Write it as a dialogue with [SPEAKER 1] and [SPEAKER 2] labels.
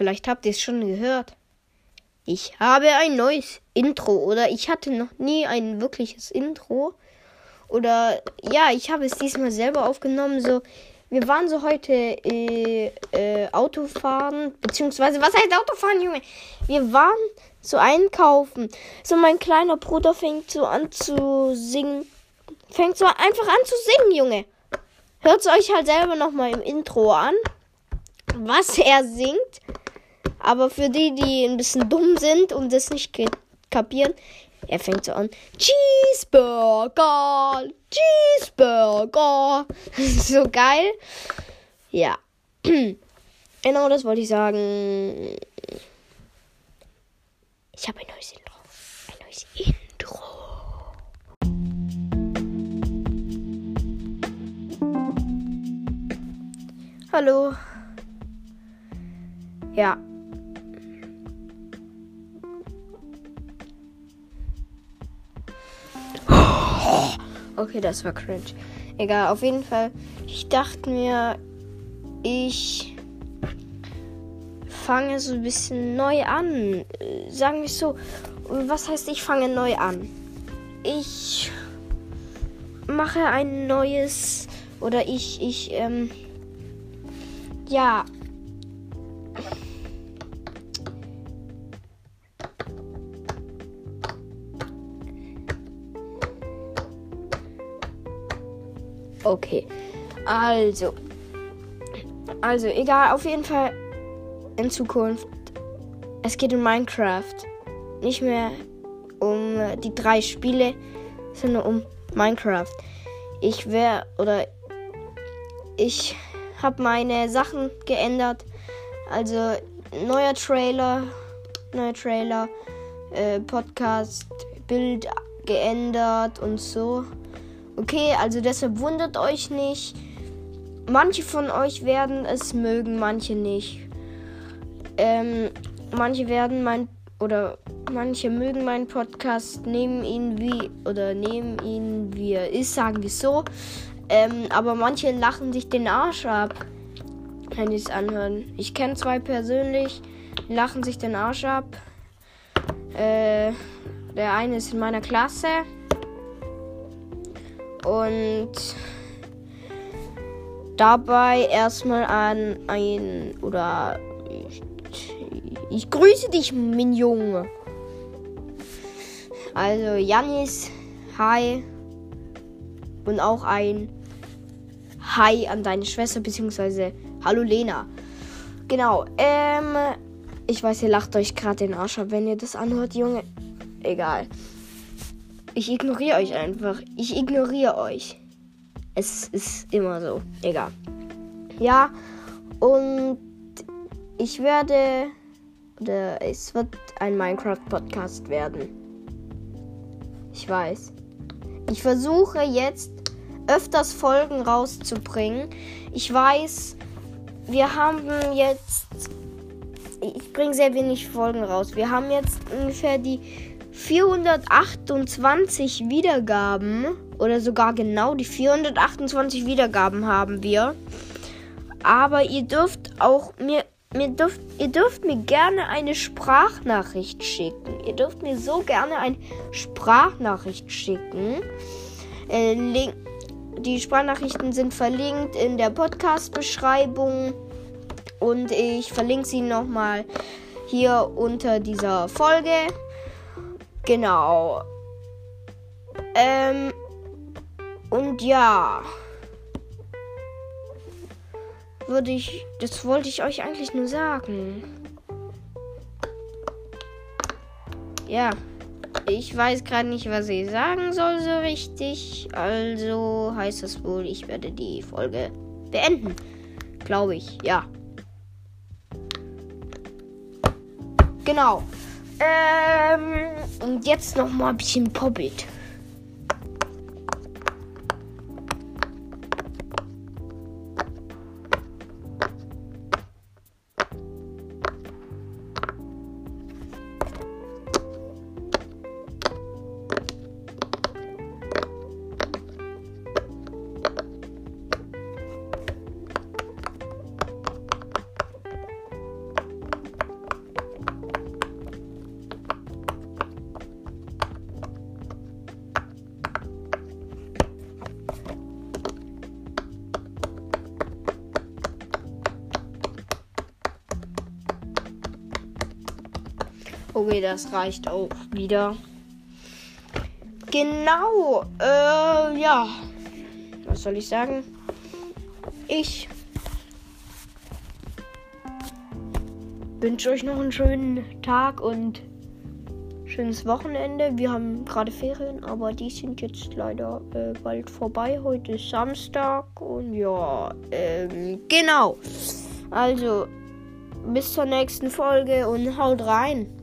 [SPEAKER 1] Vielleicht habt ihr es schon gehört. Ich habe ein neues Intro oder ich hatte noch nie ein wirkliches Intro. Oder ja, ich habe es diesmal selber aufgenommen. So, wir waren so heute äh, äh, Autofahren, beziehungsweise was heißt Autofahren, Junge? Wir waren so einkaufen. So mein kleiner Bruder fängt so an zu singen. Fängt so einfach an zu singen, Junge. Hört es euch halt selber nochmal im Intro an, was er singt. Aber für die, die ein bisschen dumm sind und das nicht kapieren, er fängt so an. Cheeseburger, Cheeseburger. so geil. Ja. genau das wollte ich sagen. Ich habe ein neues Intro. Ein neues Intro. Hallo. Ja. Okay, das war cringe. Egal, auf jeden Fall. Ich dachte mir, ich fange so ein bisschen neu an. Sagen wir so. Was heißt, ich fange neu an? Ich mache ein neues oder ich, ich, ähm, ja. Okay. Also. Also, egal, auf jeden Fall in Zukunft. Es geht um Minecraft. Nicht mehr um die drei Spiele, sondern um Minecraft. Ich wäre oder ich habe meine Sachen geändert. Also neuer Trailer, neuer Trailer, äh, Podcast, Bild geändert und so. Okay, also deshalb wundert euch nicht. Manche von euch werden es mögen, manche nicht. Ähm, manche werden mein oder manche mögen meinen Podcast, nehmen ihn wie oder nehmen ihn wie er ist, sagen wir so. Ähm, aber manche lachen sich den Arsch ab, wenn die es anhören. Ich kenne zwei persönlich, lachen sich den Arsch ab. Äh, der eine ist in meiner Klasse. Und dabei erstmal an ein oder ich, ich grüße dich, mein Junge. Also Janis, hi. Und auch ein Hi an deine Schwester, beziehungsweise Hallo Lena. Genau, ähm, ich weiß, ihr lacht euch gerade den Arsch ab, wenn ihr das anhört, Junge. Egal. Ich ignoriere euch einfach. Ich ignoriere euch. Es ist immer so. Egal. Ja, und ich werde. Oder es wird ein Minecraft-Podcast werden. Ich weiß. Ich versuche jetzt öfters Folgen rauszubringen. Ich weiß, wir haben jetzt. Ich bringe sehr wenig Folgen raus. Wir haben jetzt ungefähr die 428 Wiedergaben oder sogar genau die 428 Wiedergaben haben wir. Aber ihr dürft auch mir, mir dürft, ihr dürft mir gerne eine Sprachnachricht schicken. Ihr dürft mir so gerne eine Sprachnachricht schicken. Äh, Link, die Sprachnachrichten sind verlinkt in der Podcast-Beschreibung und ich verlinke sie nochmal hier unter dieser Folge. Genau. Ähm. Und ja. Würde ich. Das wollte ich euch eigentlich nur sagen. Ja. Ich weiß gerade nicht, was ich sagen soll so richtig. Also heißt das wohl, ich werde die Folge beenden. Glaube ich, ja. Genau. Ähm, und jetzt noch mal ein bisschen Poppit. Okay, das reicht auch wieder. Genau. Äh, ja. Was soll ich sagen? Ich wünsche euch noch einen schönen Tag und schönes Wochenende. Wir haben gerade Ferien, aber die sind jetzt leider äh, bald vorbei. Heute ist Samstag und ja, ähm, genau. Also, bis zur nächsten Folge und haut rein.